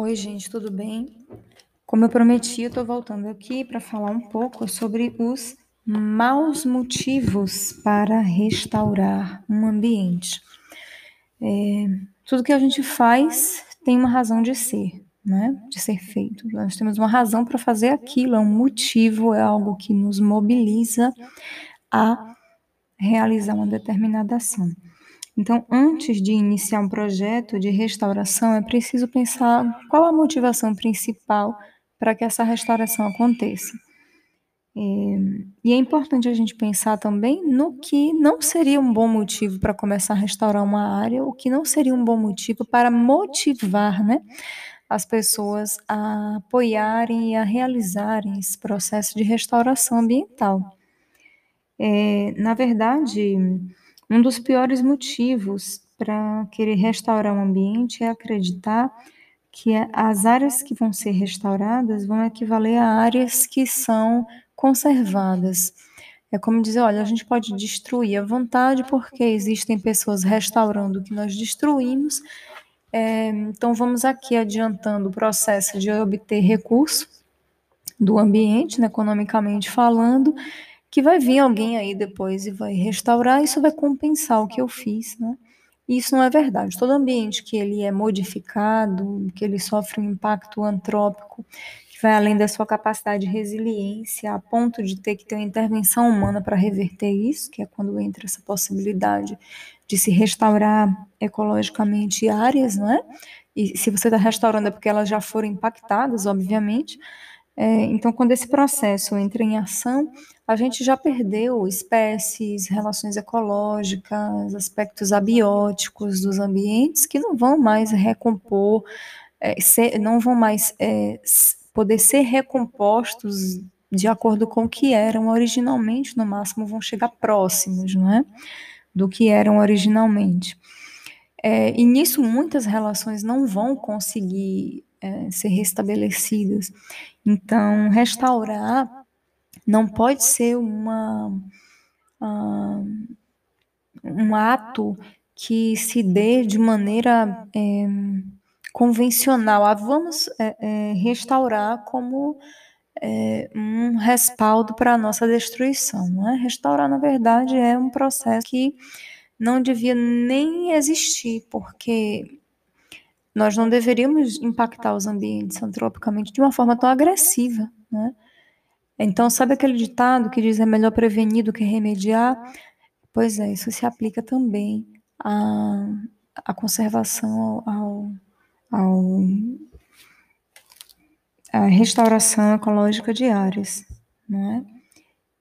Oi, gente, tudo bem? Como eu prometi, eu estou voltando aqui para falar um pouco sobre os maus motivos para restaurar um ambiente. É, tudo que a gente faz tem uma razão de ser, né? De ser feito. Nós temos uma razão para fazer aquilo, é um motivo, é algo que nos mobiliza a realizar uma determinada ação. Então, antes de iniciar um projeto de restauração, é preciso pensar qual a motivação principal para que essa restauração aconteça. É, e é importante a gente pensar também no que não seria um bom motivo para começar a restaurar uma área, o que não seria um bom motivo para motivar né, as pessoas a apoiarem e a realizarem esse processo de restauração ambiental. É, na verdade, um dos piores motivos para querer restaurar o ambiente é acreditar que as áreas que vão ser restauradas vão equivaler a áreas que são conservadas. É como dizer, olha, a gente pode destruir à vontade porque existem pessoas restaurando o que nós destruímos. É, então vamos aqui adiantando o processo de obter recurso do ambiente, né, economicamente falando, que vai vir alguém aí depois e vai restaurar, isso vai compensar o que eu fiz, né? E isso não é verdade. Todo ambiente que ele é modificado, que ele sofre um impacto antrópico, que vai além da sua capacidade de resiliência, a ponto de ter que ter uma intervenção humana para reverter isso, que é quando entra essa possibilidade de se restaurar ecologicamente áreas, não é? E se você está restaurando é porque elas já foram impactadas, obviamente. É, então, quando esse processo entra em ação, a gente já perdeu espécies, relações ecológicas, aspectos abióticos dos ambientes que não vão mais recompor, é, ser, não vão mais é, poder ser recompostos de acordo com o que eram originalmente, no máximo vão chegar próximos, não é? Do que eram originalmente. É, e nisso muitas relações não vão conseguir é, ser restabelecidas. Então, restaurar não pode ser uma, uh, um ato que se dê de maneira é, convencional. Ah, vamos é, é, restaurar como um respaldo para a nossa destruição. Não é? Restaurar, na verdade, é um processo que não devia nem existir, porque nós não deveríamos impactar os ambientes antropicamente de uma forma tão agressiva, né? Então, sabe aquele ditado que diz é melhor prevenir do que remediar? Pois é, isso se aplica também à, à conservação, ao, ao, à restauração ecológica de áreas, não é?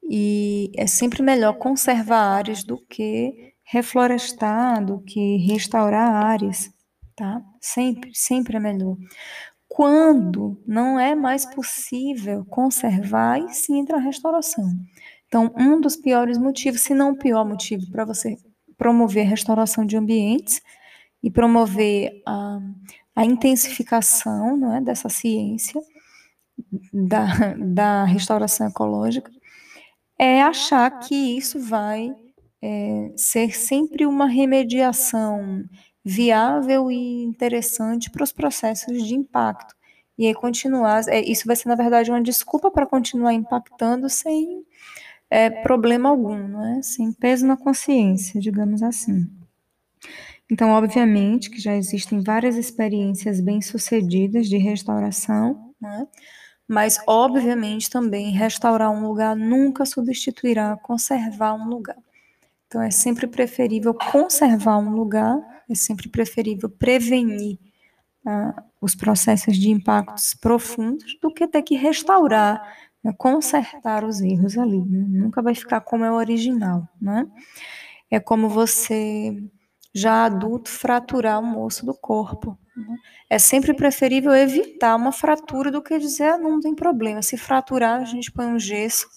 E é sempre melhor conservar áreas do que reflorestar, do que restaurar áreas tá? Sempre, sempre é melhor. Quando não é mais possível conservar, e sim entra a restauração. Então, um dos piores motivos, se não o pior motivo para você promover a restauração de ambientes e promover a, a intensificação não é, dessa ciência da, da restauração ecológica, é achar que isso vai é, ser sempre uma remediação viável e interessante para os processos de impacto. E aí continuar, é, isso vai ser, na verdade, uma desculpa para continuar impactando sem é, problema algum, não é? sem peso na consciência, digamos assim. Então, obviamente que já existem várias experiências bem-sucedidas de restauração, né? mas, obviamente, também restaurar um lugar nunca substituirá conservar um lugar. Então, é sempre preferível conservar um lugar é sempre preferível prevenir uh, os processos de impactos profundos do que ter que restaurar, né, consertar os erros ali. Né? Nunca vai ficar como é o original, né? É como você, já adulto, fraturar o osso do corpo. Né? É sempre preferível evitar uma fratura do que dizer, ah, não tem problema, se fraturar, a gente põe um gesso,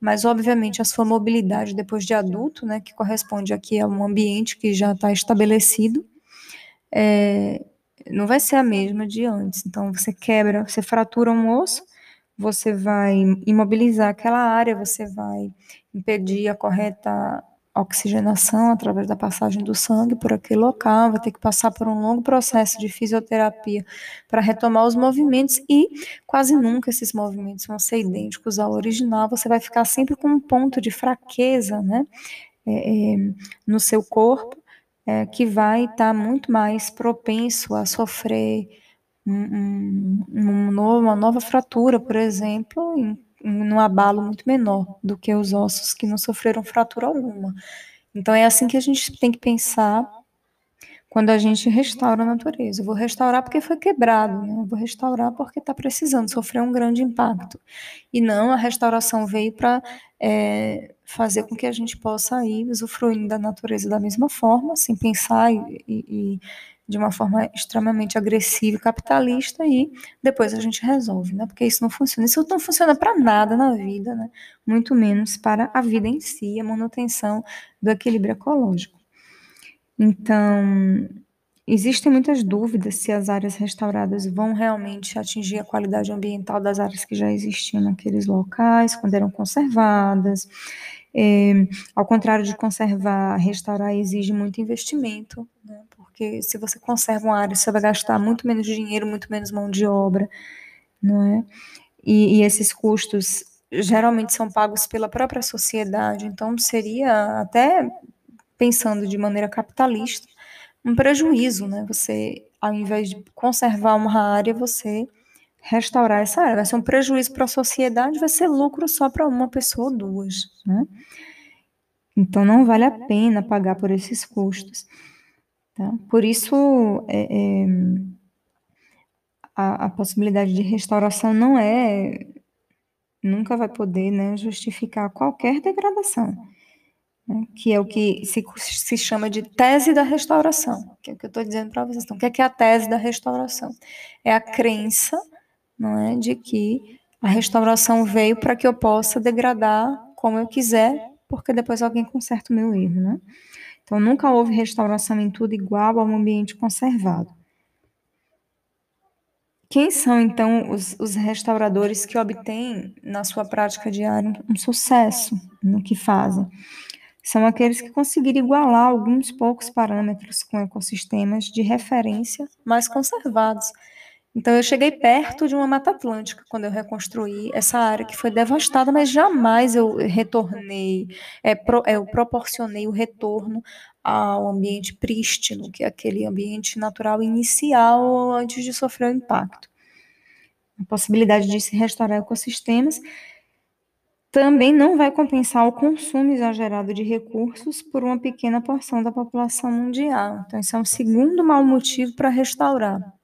mas obviamente a sua mobilidade depois de adulto, né, que corresponde aqui a um ambiente que já está estabelecido, é, não vai ser a mesma de antes. Então você quebra, você fratura um osso, você vai imobilizar aquela área, você vai impedir a correta oxigenação através da passagem do sangue por aquele local, vai ter que passar por um longo processo de fisioterapia para retomar os movimentos e quase nunca esses movimentos vão ser idênticos ao original, você vai ficar sempre com um ponto de fraqueza, né, é, é, no seu corpo, é, que vai estar tá muito mais propenso a sofrer um, um, uma nova fratura, por exemplo, em num abalo muito menor do que os ossos que não sofreram fratura alguma. Então é assim que a gente tem que pensar quando a gente restaura a natureza. Eu vou restaurar porque foi quebrado, né? Eu vou restaurar porque está precisando, sofreu um grande impacto. E não a restauração veio para é, fazer com que a gente possa ir usufruindo da natureza da mesma forma, sem pensar e, e, e de uma forma extremamente agressiva e capitalista e depois a gente resolve, né? Porque isso não funciona. Isso não funciona para nada na vida, né? Muito menos para a vida em si, a manutenção do equilíbrio ecológico. Então, existem muitas dúvidas se as áreas restauradas vão realmente atingir a qualidade ambiental das áreas que já existiam naqueles locais, quando eram conservadas. É, ao contrário de conservar, restaurar exige muito investimento, né? porque se você conserva uma área, você vai gastar muito menos dinheiro, muito menos mão de obra, não é? E, e esses custos geralmente são pagos pela própria sociedade, então seria até pensando de maneira capitalista um prejuízo, né? Você, ao invés de conservar uma área, você restaurar essa área. Vai ser um prejuízo para a sociedade, vai ser lucro só para uma pessoa ou duas, né? Então não vale a pena pagar por esses custos. Tá? Por isso, é, é, a, a, possibilidade de restauração não é, nunca vai poder né, justificar qualquer degradação, né, que é o que se, se chama de tese da restauração, que é o que eu estou dizendo para vocês. Então, o é, que é a tese da restauração? É a crença não é, de que a restauração veio para que eu possa degradar como eu quiser, porque depois alguém conserta o meu erro, né? Então, nunca houve restauração em tudo igual ao ambiente conservado. Quem são, então, os, os, restauradores que obtêm, na sua prática diária, um sucesso no que fazem? São aqueles que conseguiram igualar alguns poucos parâmetros com ecossistemas de referência mais conservados, então eu cheguei perto de uma Mata Atlântica quando eu reconstruí essa área que foi devastada, mas jamais eu retornei, é, pro, é, eu proporcionei o retorno ao ambiente prístino, que é aquele ambiente natural inicial antes de sofrer o impacto. A possibilidade de se restaurar ecossistemas também não vai compensar o consumo exagerado de recursos por uma pequena porção da população mundial. Então, esse é um segundo mau motivo para restaurar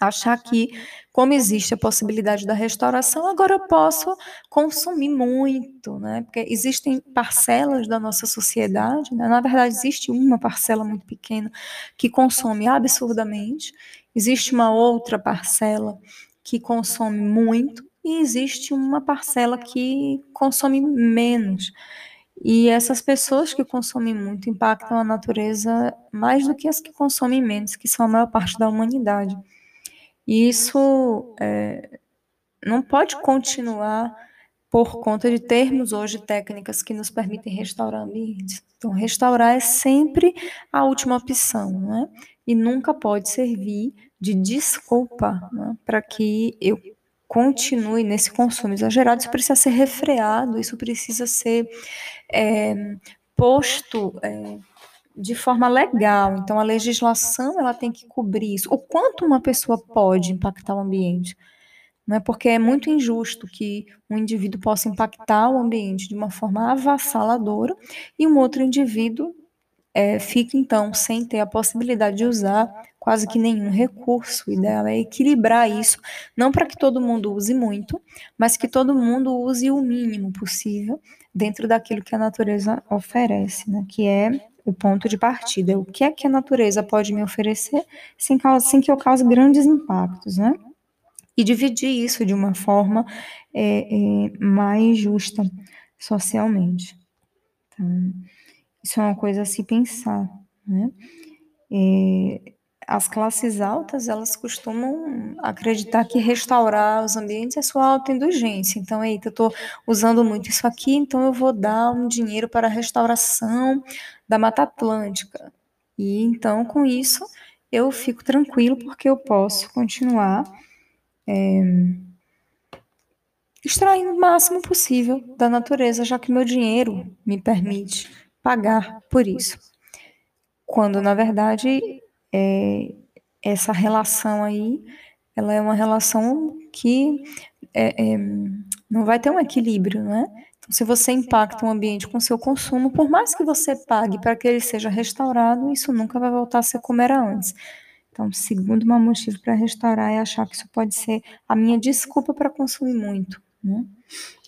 achar que, como existe a possibilidade da restauração, agora eu posso consumir muito, né? Porque existem parcelas da nossa sociedade, né? na verdade, existe uma parcela muito pequena que consome absurdamente, existe uma outra parcela que consome muito, e existe uma parcela que consome menos. E essas pessoas que consomem muito impactam a natureza mais do que as que consomem menos, que são a maior parte da humanidade. E isso é, não pode continuar por conta de termos hoje técnicas que nos permitem restaurar ambientes. Então, restaurar é sempre a última opção, né? E nunca pode servir de desculpa né? para que eu continue nesse consumo exagerado. Isso precisa ser refreado, isso precisa ser é, posto é, de forma legal. Então, a legislação ela tem que cobrir isso. O quanto uma pessoa pode impactar o ambiente. Não é porque é muito injusto que um indivíduo possa impactar o ambiente de uma forma avassaladora e um outro indivíduo é, fique, então, sem ter a possibilidade de usar quase que nenhum recurso. O ideal é equilibrar isso, não para que todo mundo use muito, mas que todo mundo use o mínimo possível dentro daquilo que a natureza oferece, né? que é o ponto de partida. O que é que a natureza pode me oferecer sem, causa, sem que eu cause grandes impactos, né? E dividir isso de uma forma é, é, mais justa socialmente. Então, isso é uma coisa a se pensar, né? É, as classes altas, elas costumam acreditar que restaurar os ambientes é sua autoindulgência. Então, eita, eu estou usando muito isso aqui, então eu vou dar um dinheiro para a restauração da Mata Atlântica. E então, com isso, eu fico tranquilo porque eu posso continuar é, extraindo o máximo possível da natureza, já que meu dinheiro me permite pagar por isso. Quando, na verdade, é, essa relação aí, ela é uma relação que é, é, não vai ter um equilíbrio, né? Se você impacta o ambiente com seu consumo, por mais que você pague para que ele seja restaurado, isso nunca vai voltar a ser como era antes. Então, segundo meu motivo para restaurar é achar que isso pode ser a minha desculpa para consumir muito, né?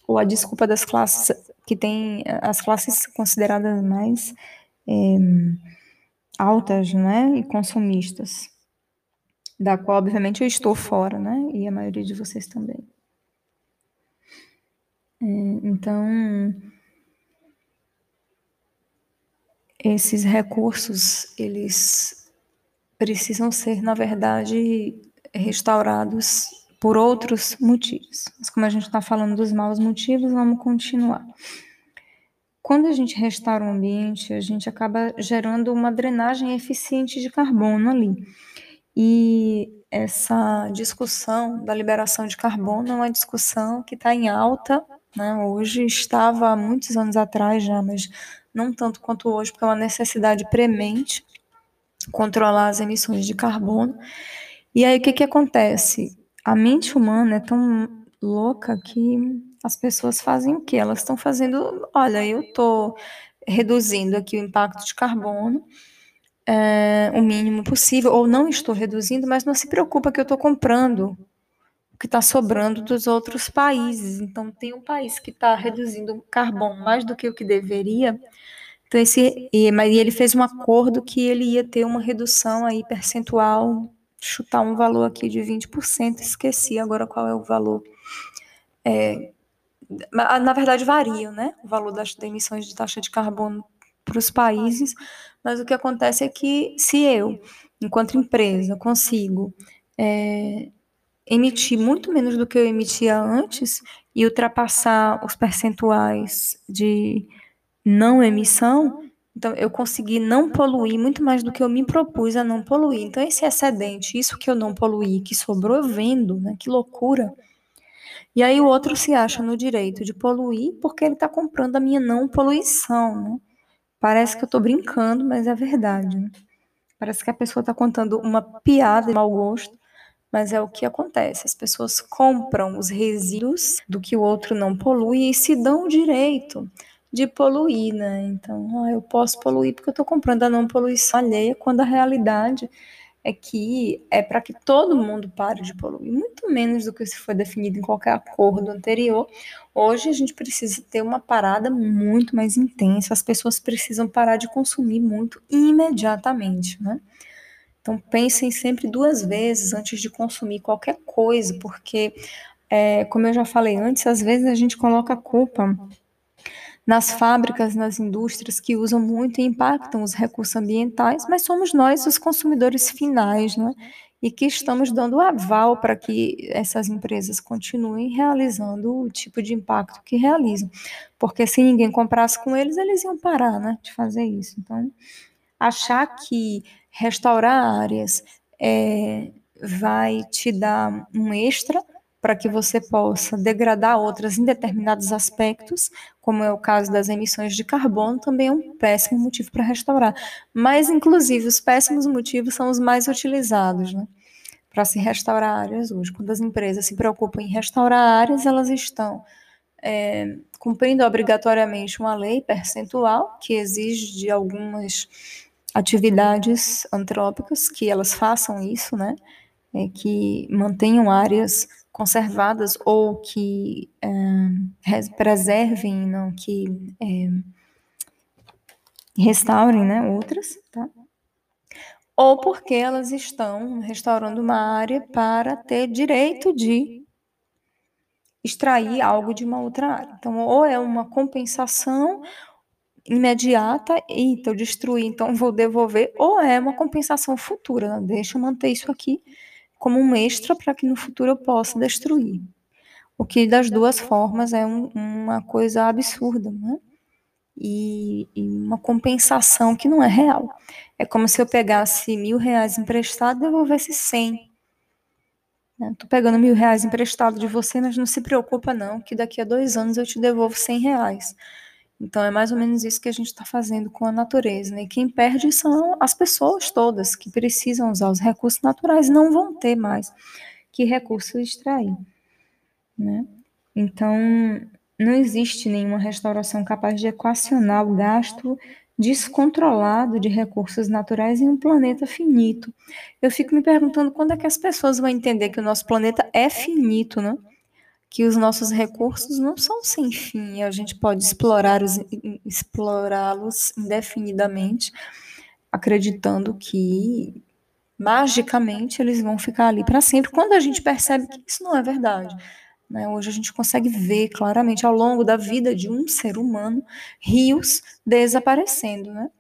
Ou a desculpa das classes que tem as classes consideradas mais é, altas, né, e consumistas, da qual, obviamente, eu estou fora, né, e a maioria de vocês também. É, então, esses recursos, eles precisam ser, na verdade, restaurados por outros motivos. Mas como a gente está falando dos maus motivos, vamos continuar. Quando a gente restaura o ambiente, a gente acaba gerando uma drenagem eficiente de carbono ali. E essa discussão da liberação de carbono é uma discussão que está em alta, né? Hoje estava há muitos anos atrás já, mas não tanto quanto hoje, porque é uma necessidade premente controlar as emissões de carbono. E aí o que, que acontece? A mente humana é tão louca que as pessoas fazem o quê? Elas estão fazendo, olha, eu estou reduzindo aqui o impacto de carbono é, o mínimo possível, ou não estou reduzindo, mas não se preocupa que eu estou comprando que está sobrando dos outros países. Então, tem um país que está reduzindo carbono mais do que o que deveria. Então, esse, e, mas ele fez um acordo que ele ia ter uma redução aí percentual, chutar um valor aqui de 20%, esqueci agora qual é o valor. É, na verdade variam, né? O valor das emissões de taxa de carbono para os países, mas o que acontece é que se eu, enquanto empresa, consigo é, emitir muito menos do que eu emitia antes e ultrapassar os percentuais de não emissão, então eu consegui não poluir muito mais do que eu me propus a não poluir. Então esse excedente, isso que eu não poluí, que sobrou, eu vendo, né? Que loucura. E aí o outro se acha no direito de poluir porque ele está comprando a minha não poluição, né? Parece que eu estou brincando, mas é verdade. Né? Parece que a pessoa está contando uma piada de mau gosto, mas é o que acontece. As pessoas compram os resíduos do que o outro não polui e se dão o direito de poluir, né? Então, ah, eu posso poluir porque eu estou comprando a não poluição alheia, quando a realidade é que é para que todo mundo pare de poluir, muito menos do que se foi definido em qualquer acordo anterior. Hoje a gente precisa ter uma parada muito mais intensa, as pessoas precisam parar de consumir muito imediatamente, né? Então pensem sempre duas vezes antes de consumir qualquer coisa, porque, é, como eu já falei antes, às vezes a gente coloca a culpa nas fábricas, nas indústrias que usam muito e impactam os recursos ambientais, mas somos nós os consumidores finais, né? E que estamos dando aval para que essas empresas continuem realizando o tipo de impacto que realizam. Porque se ninguém comprasse com eles, eles iam parar né, de fazer isso. Então, achar que restaurar áreas é, vai te dar um extra para que você possa degradar outras em determinados aspectos, como é o caso das emissões de carbono, também é um péssimo motivo para restaurar. Mas, inclusive, os péssimos motivos são os mais utilizados, né? Para se restaurar áreas hoje. Quando as empresas se preocupam em restaurar áreas, elas estão é, cumprindo obrigatoriamente uma lei percentual que exige de algumas atividades antrópicas que elas façam isso, né? É, que mantenham áreas conservadas ou que é, preservem, não que é, restaurem, né, outras, tá? Ou porque elas estão restaurando uma área para ter direito de extrair algo de uma outra área. Então, ou é uma compensação imediata, e eu destruí, então vou devolver, ou é uma compensação futura, né? deixa eu manter isso aqui como um extra para que no futuro eu possa destruir. O que das duas formas é um, uma coisa absurda, né? E, e, uma compensação que não é real. É como se eu pegasse mil reais emprestado e devolvesse cem. Né? Tô pegando mil reais emprestado de você, mas não se preocupa não, que daqui a dois anos eu te devolvo cem reais. Então é mais ou menos isso que a gente está fazendo com a natureza. Né? E quem perde são as pessoas todas que precisam usar os recursos naturais, não vão ter mais que recurso extrair. Né? Então, não existe nenhuma restauração capaz de equacionar o gasto descontrolado de recursos naturais em um planeta finito. Eu fico me perguntando quando é que as pessoas vão entender que o nosso planeta é finito, né? Que os nossos recursos não são sem fim, e a gente pode explorá-los indefinidamente, acreditando que magicamente eles vão ficar ali para sempre, quando a gente percebe que isso não é verdade. Né? Hoje a gente consegue ver claramente ao longo da vida de um ser humano rios desaparecendo, né?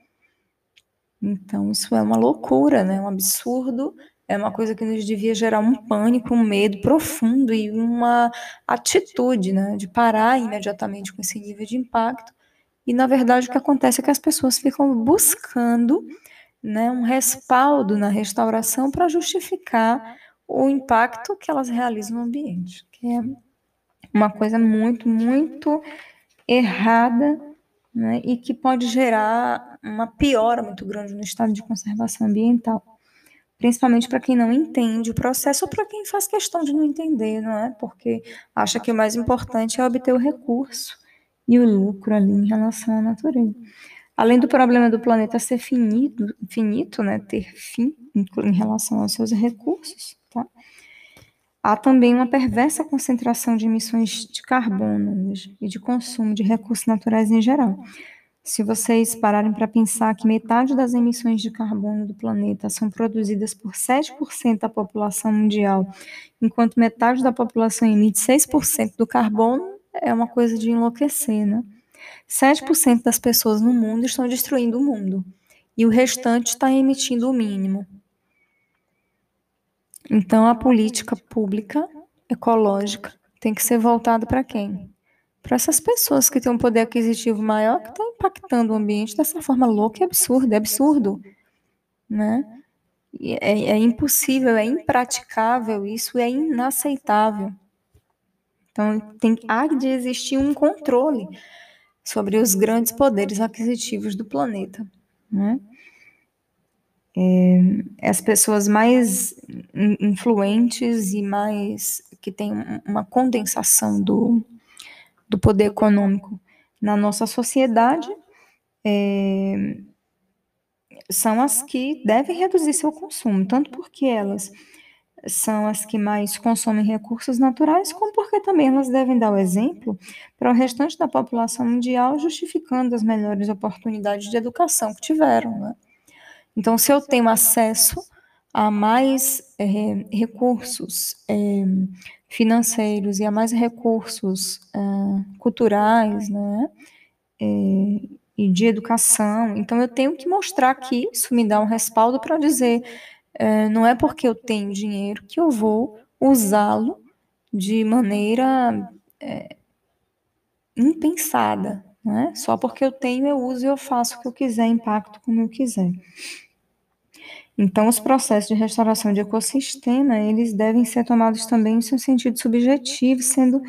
Então isso é uma loucura, né? Um absurdo, é uma coisa que nos devia gerar um pânico, um medo profundo e uma atitude, né? De parar imediatamente com esse nível de impacto. E na verdade o que acontece é que as pessoas ficam buscando, né? Um respaldo na restauração para justificar o impacto que elas realizam no ambiente que é uma coisa muito, muito errada né, e que pode gerar uma piora muito grande no estado de conservação ambiental. Principalmente para quem não entende o processo ou para quem faz questão de não entender, não é? Porque acha que o mais importante é obter o recurso e o lucro ali em relação à natureza. Além do problema do planeta ser finito, finito né, ter fim em relação aos seus recursos, tá? Há também uma perversa concentração de emissões de carbono e de consumo de recursos naturais em geral. Se vocês pararem para pensar que metade das emissões de carbono do planeta são produzidas por 7% da população mundial, enquanto metade da população emite 6% do carbono, é uma coisa de enlouquecer, né? 7% das pessoas no mundo estão destruindo o mundo e o restante está emitindo o mínimo. Então, a política pública ecológica tem que ser voltada para quem? Para essas pessoas que têm um poder aquisitivo maior, que estão impactando o ambiente dessa forma louca e absurda, é absurdo, né? É, é, impossível, é impraticável, isso é inaceitável. Então, tem, há de existir um controle sobre os grandes poderes aquisitivos do planeta, né? é, as pessoas mais influentes e mais que têm uma condensação do, do poder econômico na nossa sociedade é, são as que devem reduzir seu consumo, tanto porque elas são as que mais consomem recursos naturais, como porque também elas devem dar o exemplo para o restante da população mundial, justificando as melhores oportunidades de educação que tiveram. Né? Então, se eu tenho acesso a mais é, recursos é, financeiros e a mais recursos culturais, né, é, e de educação, então eu tenho que mostrar que isso me dá um respaldo para dizer, não é porque eu tenho dinheiro que eu vou usá-lo de maneira é, impensada, né? Só porque eu tenho, eu uso e eu faço o que eu quiser, impacto como eu quiser. Então, os processos de restauração de ecossistema, eles devem ser tomados também em seu sentido subjetivo, sendo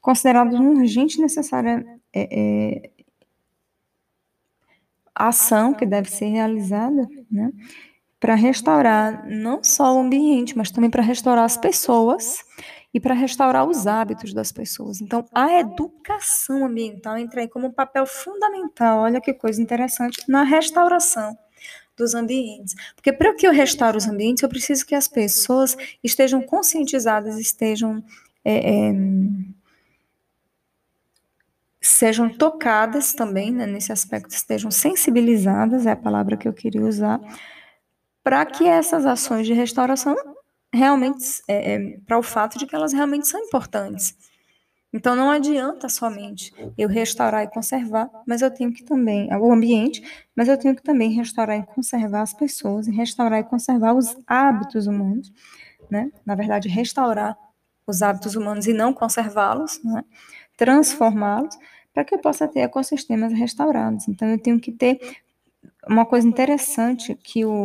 considerados uma urgente e necessária é, é, ação que deve ser realizada, né? Para restaurar não só o ambiente, mas também para restaurar as pessoas e para restaurar os hábitos das pessoas. Então, a educação ambiental entra aí como um papel fundamental, olha que coisa interessante, na restauração dos ambientes. Porque para que eu restaure os ambientes, eu preciso que as pessoas estejam conscientizadas, estejam. É, é, sejam tocadas também, né, nesse aspecto, estejam sensibilizadas, é a palavra que eu queria usar, para que essas ações de restauração realmente, é, é, para o fato de que elas realmente são importantes. Então não adianta somente eu restaurar e conservar, mas eu tenho que também o ambiente, mas eu tenho que também restaurar e conservar as pessoas, restaurar e conservar os hábitos humanos, né? Na verdade, restaurar os hábitos humanos e não conservá-los, né? transformá-los, para que eu possa ter ecossistemas restaurados. Então eu tenho que ter uma coisa interessante que o,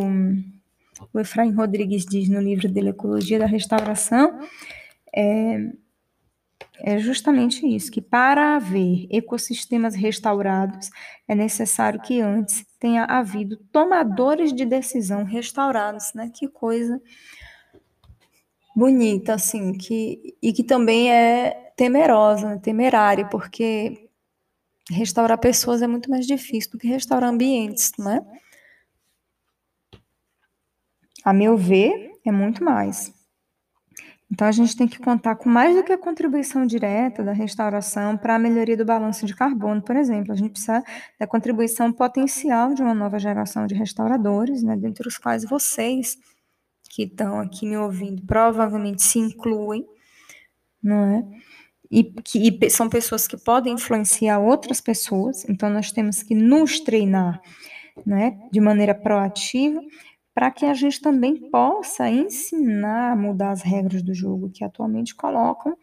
o Efraim Rodrigues diz no livro dele Ecologia da Restauração, é, é justamente isso, que para haver ecossistemas restaurados, é necessário que antes tenha havido tomadores de decisão restaurados, né? Que coisa bonita, assim, que, e que também é temerosa, né? temerária, porque restaurar pessoas é muito mais difícil do que restaurar ambientes, não é? A meu ver, é muito mais. Então, a gente tem que contar com mais do que a contribuição direta da restauração para a melhoria do balanço de carbono, por exemplo. A gente precisa da contribuição potencial de uma nova geração de restauradores, né, dentre os quais vocês que estão aqui me ouvindo provavelmente se incluem, não é? E que e são pessoas que podem influenciar outras pessoas, então nós temos que nos treinar, né, de maneira proativa para que a gente também possa ensinar a mudar as regras do jogo que atualmente colocam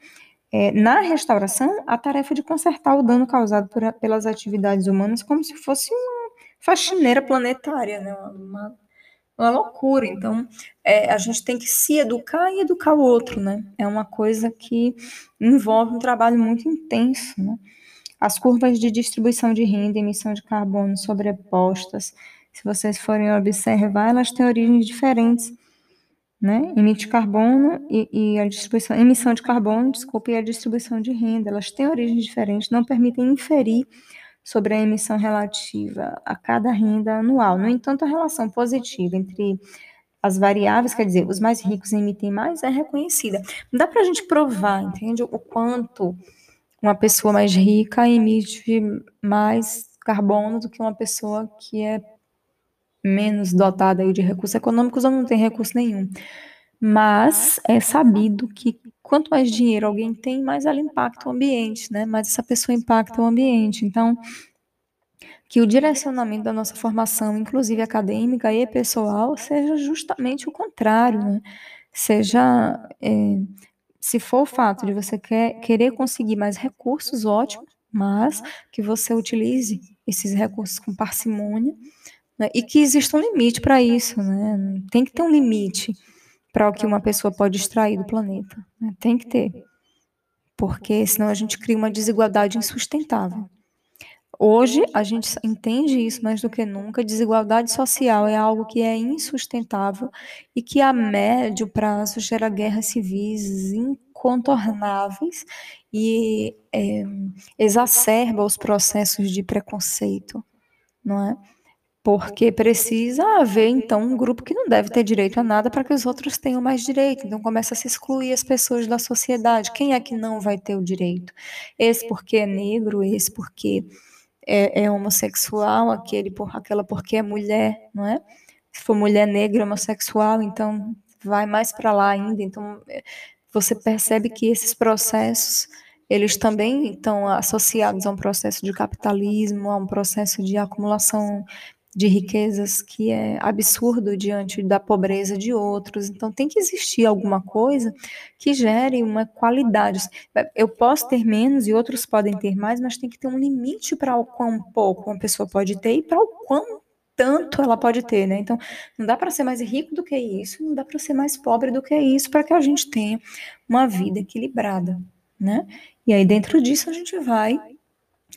é, na restauração a tarefa de consertar o dano causado por, pelas atividades humanas como se fosse uma faxineira planetária, né? uma, uma loucura. Então, é, a gente tem que se educar e educar o outro, né? É uma coisa que envolve um trabalho muito intenso, né? As curvas de distribuição de renda e emissão de carbono sobrepostas se vocês forem observar, elas têm origens diferentes, né? Emite carbono e, e, a distribuição, emissão de carbono, desculpa, e a distribuição de renda, elas têm origens diferentes, não permitem inferir sobre a emissão relativa a cada renda anual. No entanto, a relação positiva entre as variáveis, quer dizer, os mais ricos emitem mais, é reconhecida. Não dá para a gente provar, entende? O quanto uma pessoa mais rica emite mais carbono do que uma pessoa que é menos dotada aí de recursos econômicos ou não tem recurso nenhum. Mas é sabido que quanto mais dinheiro alguém tem, mais ela impacta o ambiente, né? Mais essa pessoa impacta o ambiente. Então, que o direcionamento da nossa formação, inclusive acadêmica e pessoal, seja justamente o contrário, né? Seja, é, se for o fato de você quer, querer conseguir mais recursos, ótimo, mas que você utilize esses recursos com parcimônia né? E que exista um limite para isso, né? Tem que ter um limite para o que uma pessoa pode extrair do planeta. Né? Tem que ter. Porque senão a gente cria uma desigualdade insustentável. Hoje a gente entende isso mais do que nunca. Desigualdade social é algo que é insustentável e que a médio prazo gera guerras civis incontornáveis e é, exacerba os processos de preconceito, não é? Porque precisa haver então um grupo que não deve ter direito a nada para que os outros tenham mais direito. Então começa a se excluir as pessoas da sociedade. Quem é que não vai ter o direito? Esse porque é negro, esse porque é, é homossexual, aquele por aquela porque é mulher, não é? Se for mulher negra homossexual, então vai mais para lá ainda. Então é, você percebe que esses processos eles também estão associados a um processo de capitalismo, a um processo de acumulação de riquezas que é absurdo diante da pobreza de outros. Então, tem que existir alguma coisa que gere uma qualidade. Eu posso ter menos e outros podem ter mais, mas tem que ter um limite para o quão pouco uma pessoa pode ter e para o quão tanto ela pode ter, né? Então, não dá para ser mais rico do que isso, não dá para ser mais pobre do que isso, para que a gente tenha uma vida equilibrada, né? E aí, dentro disso, a gente vai,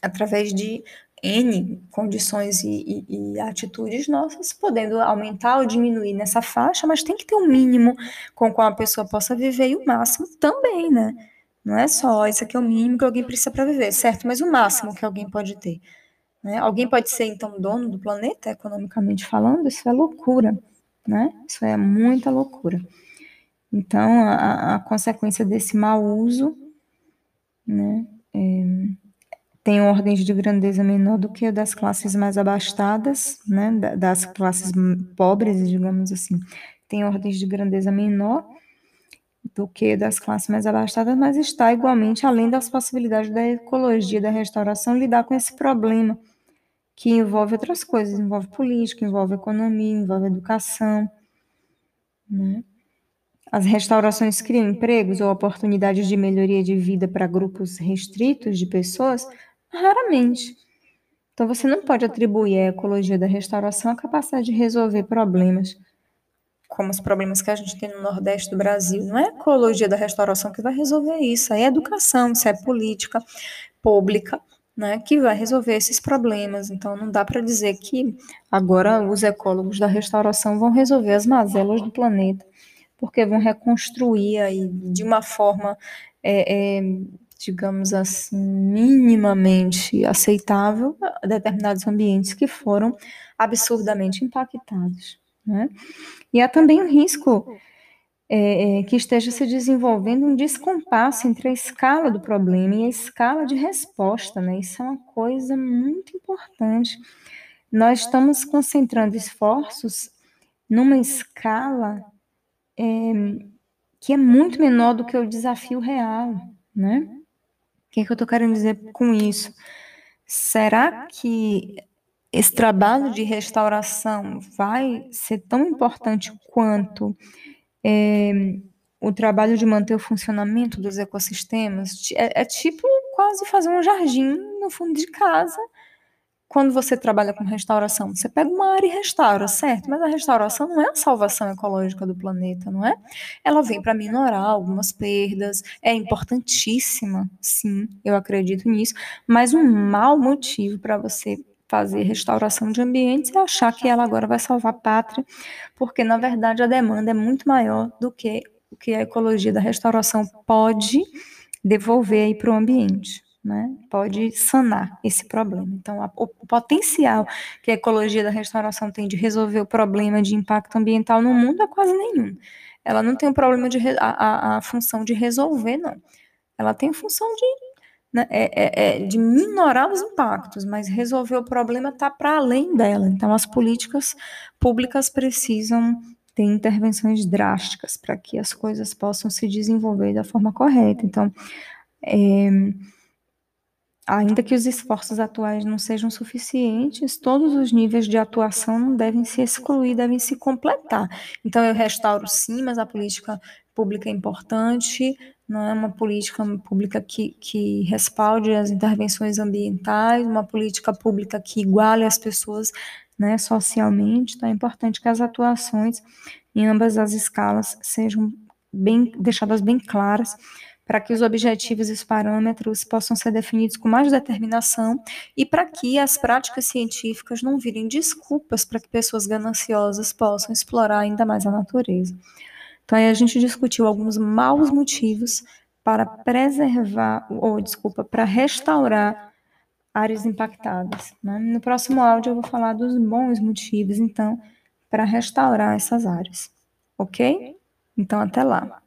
através de N condições e, e, e, atitudes nossas, podendo aumentar ou diminuir nessa faixa, mas tem que ter um mínimo com qual a pessoa possa viver e o máximo também, né? Não é só isso aqui é o mínimo que alguém precisa para viver, certo? Mas o máximo que alguém pode ter. Né? Alguém pode ser, então, dono do planeta, economicamente falando? Isso é loucura, né? Isso é muita loucura. Então, a, a consequência desse mau uso, né? É, tem ordens de grandeza menor do que a das classes mais abastadas, né, das classes pobres, digamos assim, tem ordens de grandeza menor, do que das classes mais abastadas, mas está igualmente além das possibilidades da ecologia, da restauração, lidar com esse problema que envolve outras coisas, envolve política, envolve economia, envolve educação, né? As restaurações criam empregos ou oportunidades de melhoria de vida para grupos restritos de pessoas? Raramente. Então, você não pode atribuir à ecologia da restauração a capacidade de resolver problemas, como os problemas que a gente tem no Nordeste do Brasil. Não é a ecologia da restauração que vai resolver isso, é educação, isso é política pública. Né, que vai resolver esses problemas. Então, não dá para dizer que agora os ecólogos da restauração vão resolver as mazelas do planeta porque vão reconstruir aí de uma forma, é, é, digamos assim, minimamente aceitável determinados ambientes que foram absurdamente impactados. Né? E há também um risco é, é, que esteja se desenvolvendo um descompasso entre a escala do problema e a escala de resposta. Né? Isso é uma coisa muito importante. Nós estamos concentrando esforços numa escala é, que é muito menor do que o desafio real, né? Que, é que eu estou querendo dizer com isso? Será que esse trabalho de restauração vai ser tão importante quanto é, o trabalho de manter o funcionamento dos ecossistemas? É, é tipo quase fazer um jardim no fundo de casa quando você trabalha com restauração, você pega uma área e restaura, certo? Mas a restauração não é a salvação ecológica do planeta, não é? Ela vem para minorar algumas perdas, é importantíssima, sim, eu acredito nisso, mas um mau motivo para você fazer restauração de ambientes é achar que ela agora vai salvar a pátria, porque na verdade a demanda é muito maior do que o que a ecologia da restauração pode devolver aí para o ambiente né, pode sanar esse problema. Então, a, o potencial que a ecologia da restauração tem de resolver o problema de impacto ambiental no mundo é quase nenhum. Ela não tem o problema de a, a, a função de resolver, não. Ela tem a função de, né, é, é, é, de minorar os impactos, mas resolver o problema está para além dela. Então, as políticas públicas precisam ter intervenções drásticas para que as coisas possam se desenvolver da forma correta. Então, é, Ainda que os esforços atuais não sejam suficientes, todos os níveis de atuação não devem se excluir, devem se completar. Então, eu restauro sim, mas a política pública é importante, não é uma política pública que, que respalde as intervenções ambientais, uma política pública que iguale as pessoas né, socialmente. Então, é importante que as atuações em ambas as escalas sejam bem deixadas bem claras para que os objetivos e os parâmetros possam ser definidos com mais determinação e para que as práticas científicas não virem desculpas para que pessoas gananciosas possam explorar ainda mais a natureza. Então, aí a gente discutiu alguns maus motivos para preservar, ou desculpa, para restaurar áreas impactadas. Né? No próximo áudio eu vou falar dos bons motivos, então, para restaurar essas áreas. Ok? Então, até lá.